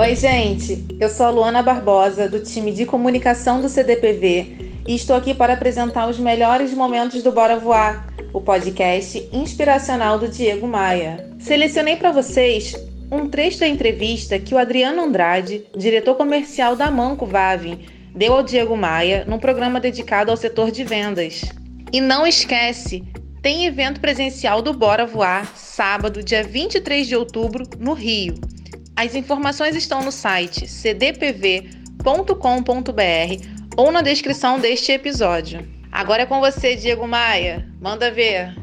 Oi, gente. Eu sou a Luana Barbosa, do time de comunicação do CDPV, e estou aqui para apresentar os melhores momentos do Bora Voar, o podcast inspiracional do Diego Maia. Selecionei para vocês um trecho da entrevista que o Adriano Andrade, diretor comercial da Manco Vavin, deu ao Diego Maia num programa dedicado ao setor de vendas. E não esquece, tem evento presencial do Bora Voar, sábado, dia 23 de outubro, no Rio. As informações estão no site cdpv.com.br ou na descrição deste episódio. Agora é com você, Diego Maia. Manda ver.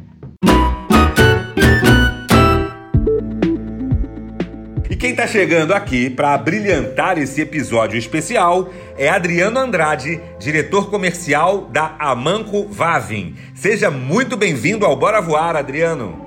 E quem está chegando aqui para brilhantar esse episódio especial é Adriano Andrade, diretor comercial da Amanco Vavin. Seja muito bem-vindo ao Bora Voar, Adriano.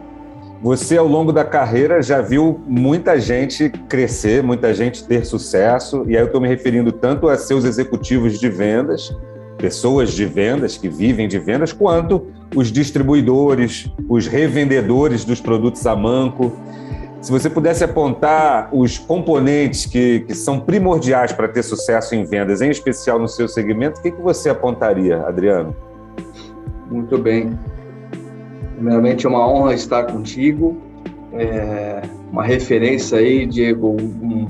Você, ao longo da carreira, já viu muita gente crescer, muita gente ter sucesso, e aí eu estou me referindo tanto a seus executivos de vendas, pessoas de vendas que vivem de vendas, quanto os distribuidores, os revendedores dos produtos Amanco. Se você pudesse apontar os componentes que, que são primordiais para ter sucesso em vendas, em especial no seu segmento, o que, que você apontaria, Adriano? Muito bem. Primeiramente, é uma honra estar contigo. É uma referência aí, Diego, um,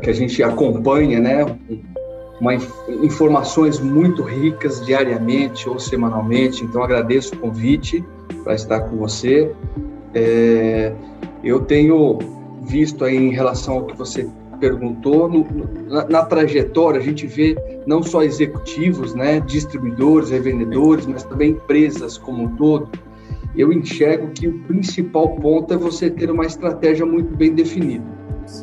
que a gente acompanha, né? Uma, informações muito ricas diariamente ou semanalmente. Então, agradeço o convite para estar com você. É, eu tenho visto aí em relação ao que você perguntou, no, na, na, trajetória a gente vê não só executivos, né, distribuidores, revendedores, mas também empresas como um todo, eu enxergo que o principal ponto é você ter uma estratégia muito bem definida,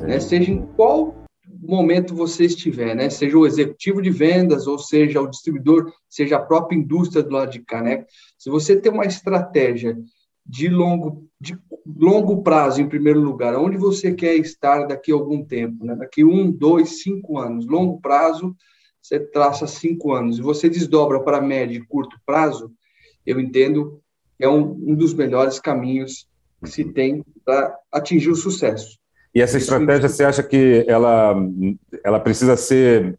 né? seja em qual momento você estiver, né? seja o executivo de vendas, ou seja o distribuidor, seja a própria indústria do lado de cá. Né? Se você tem uma estratégia de longo, de longo prazo, em primeiro lugar, onde você quer estar daqui a algum tempo, né? daqui um, dois, cinco anos, longo prazo, você traça cinco anos, e você desdobra para médio e curto prazo, eu entendo é um, um dos melhores caminhos que se tem para atingir o sucesso. E essa estratégia, você acha que ela, ela precisa ser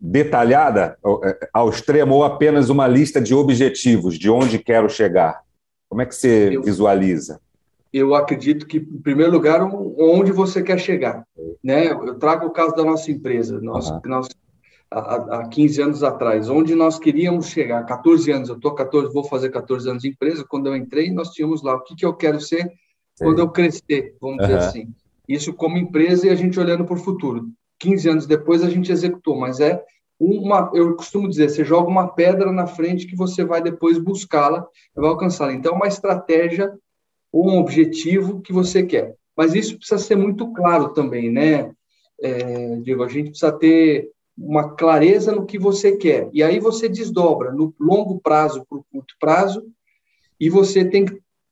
detalhada é, ao extremo ou apenas uma lista de objetivos, de onde quero chegar? Como é que você eu, visualiza? Eu acredito que, em primeiro lugar, onde você quer chegar. Né? Eu trago o caso da nossa empresa. Nós, uhum. nós há, 15 anos atrás, onde nós queríamos chegar, 14 anos, eu tô 14, vou fazer 14 anos de empresa, quando eu entrei, nós tínhamos lá o que, que eu quero ser Sim. quando eu crescer, vamos uhum. dizer assim. Isso como empresa e a gente olhando para o futuro. 15 anos depois a gente executou, mas é uma, eu costumo dizer, você joga uma pedra na frente que você vai depois buscá-la vai alcançá-la. Então, é uma estratégia ou um objetivo que você quer. Mas isso precisa ser muito claro também, né? É, digo, a gente precisa ter uma clareza no que você quer. E aí você desdobra no longo prazo para o curto prazo, e você tem,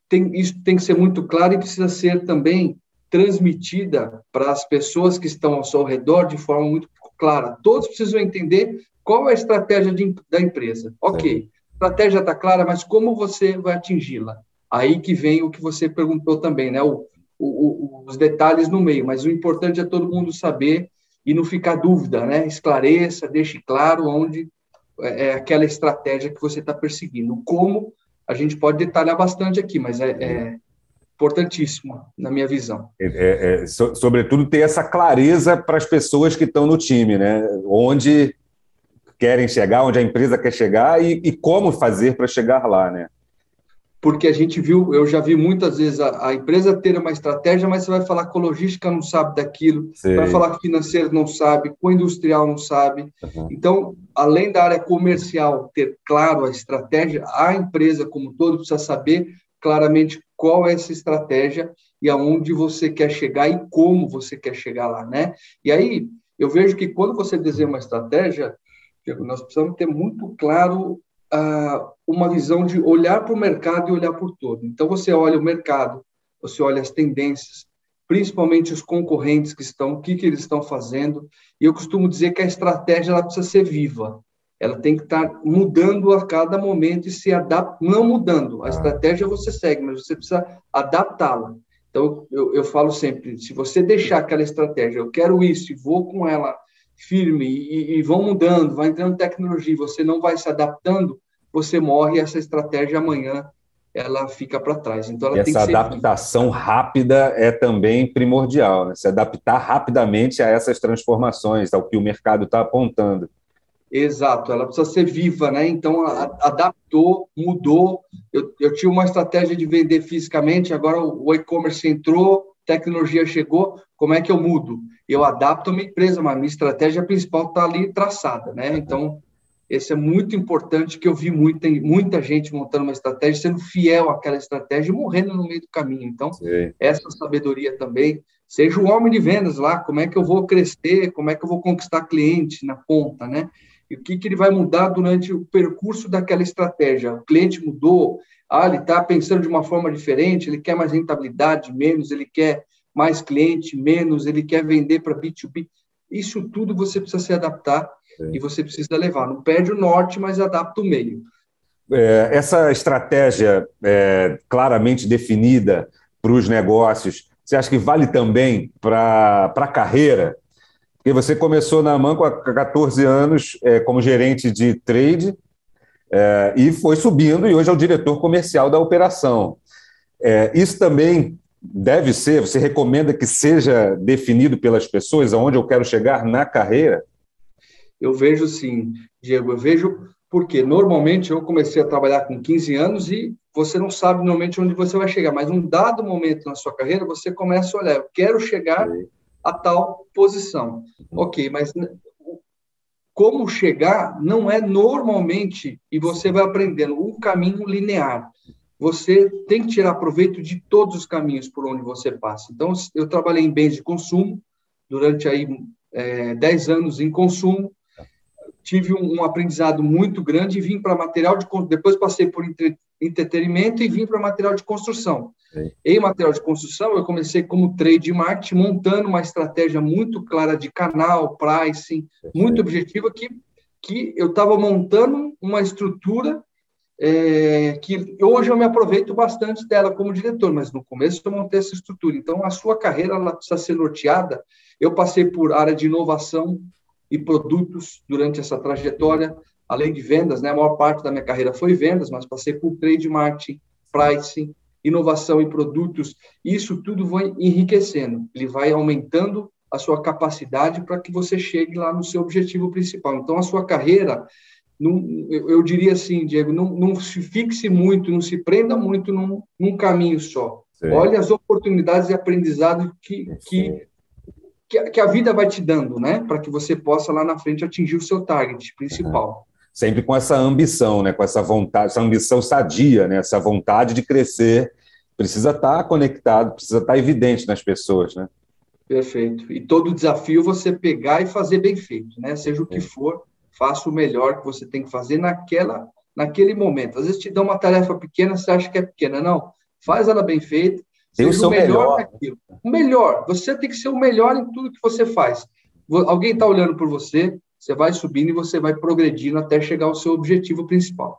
tem isso tem que ser muito claro e precisa ser também transmitida para as pessoas que estão ao seu redor de forma muito clara. Todos precisam entender qual é a estratégia de, da empresa. Ok, a estratégia está clara, mas como você vai atingi-la? Aí que vem o que você perguntou também, né? O, o, o, os detalhes no meio, mas o importante é todo mundo saber e não ficar dúvida, né? Esclareça, deixe claro onde é, é aquela estratégia que você está perseguindo. Como a gente pode detalhar bastante aqui, mas é, é importantíssimo na minha visão. É, é, é so, sobretudo ter essa clareza para as pessoas que estão no time, né? Onde querem chegar, onde a empresa quer chegar e, e como fazer para chegar lá, né? Porque a gente viu, eu já vi muitas vezes a, a, empresa ter uma estratégia, mas você vai falar que a logística não sabe daquilo, Sim. vai falar que financeiro não sabe, o industrial não sabe. Uhum. Então, além da área comercial ter claro a estratégia, a empresa como todo precisa saber claramente qual é essa estratégia e aonde você quer chegar e como você quer chegar lá, né? E aí, eu vejo que quando você desenha uma estratégia, nós precisamos ter muito claro uh, uma visão de olhar para o mercado e olhar por todo. Então, você olha o mercado, você olha as tendências, principalmente os concorrentes que estão, o que, que eles estão fazendo. E eu costumo dizer que a estratégia ela precisa ser viva. Ela tem que estar mudando a cada momento e se adaptar, não mudando. A estratégia você segue, mas você precisa adaptá-la. Então, eu, eu falo sempre, se você deixar aquela estratégia, eu quero isso e vou com ela firme e, e vão mudando, vai entrando tecnologia, você não vai se adaptando, você morre e essa estratégia amanhã ela fica para trás. Então, ela essa adaptação rápida é também primordial, né? se adaptar rapidamente a essas transformações, ao que o mercado está apontando. Exato, ela precisa ser viva, né? Então, a, adaptou, mudou. Eu, eu tinha uma estratégia de vender fisicamente, agora o, o e-commerce entrou, tecnologia chegou, como é que eu mudo? Eu adapto a minha empresa, mas a minha estratégia principal está ali traçada, né? Então, esse é muito importante, que eu vi muita, muita gente montando uma estratégia, sendo fiel àquela estratégia e morrendo no meio do caminho. Então, Sim. essa sabedoria também, seja o homem de vendas lá, como é que eu vou crescer, como é que eu vou conquistar cliente na ponta, né? e o que, que ele vai mudar durante o percurso daquela estratégia. O cliente mudou, ah, ele está pensando de uma forma diferente, ele quer mais rentabilidade, menos, ele quer mais cliente, menos, ele quer vender para B2B. Isso tudo você precisa se adaptar Sim. e você precisa levar. Não perde o norte, mas adapta o meio. É, essa estratégia é, claramente definida para os negócios, você acha que vale também para a carreira? Porque você começou na Manco há 14 anos é, como gerente de trade é, e foi subindo e hoje é o diretor comercial da operação. É, isso também deve ser, você recomenda que seja definido pelas pessoas aonde eu quero chegar na carreira? Eu vejo sim, Diego, eu vejo porque normalmente eu comecei a trabalhar com 15 anos e você não sabe normalmente onde você vai chegar, mas num dado momento na sua carreira você começa a olhar, eu quero chegar a tal posição. Ok, mas como chegar não é normalmente, e você vai aprendendo, um caminho linear. Você tem que tirar proveito de todos os caminhos por onde você passa. Então, eu trabalhei em bens de consumo durante aí é, 10 anos em consumo, tive um, um aprendizado muito grande e vim para material de depois passei por entre, entretenimento e vim para material de construção. Sim. Em material de construção, eu comecei como trade marketing, montando uma estratégia muito clara de canal, pricing, muito objetiva, que, que eu estava montando uma estrutura é, que hoje eu me aproveito bastante dela como diretor, mas no começo eu montei essa estrutura. Então, a sua carreira ela precisa ser norteada. Eu passei por área de inovação e produtos durante essa trajetória, além de vendas, né? A maior parte da minha carreira foi vendas, mas passei por trade marketing, pricing, inovação em produtos, isso tudo vai enriquecendo, ele vai aumentando a sua capacidade para que você chegue lá no seu objetivo principal. Então, a sua carreira, não, eu diria assim, Diego, não, não, se fixe muito, não se prenda muito num, num caminho só. Sim. Olhe as oportunidades e aprendizados que, que, que, a vida vai te dando, né? Para que você possa lá na frente atingir o seu target principal. Uhum sempre com essa ambição, né, com essa vontade, essa ambição sadia, né, essa vontade de crescer, precisa estar conectado, precisa estar evidente nas pessoas, né? Perfeito. E todo desafio você pegar e fazer bem feito, né? Seja o que for, faça o melhor que você tem que fazer naquela, naquele momento. Às vezes te dão uma tarefa pequena, você acha que é pequena, não? Faz ela bem feita, seja o melhor, melhor naquilo. O melhor. Você tem que ser o melhor em tudo que você faz. Alguém está olhando por você, você vai subindo e você vai progredindo até chegar ao seu objetivo principal.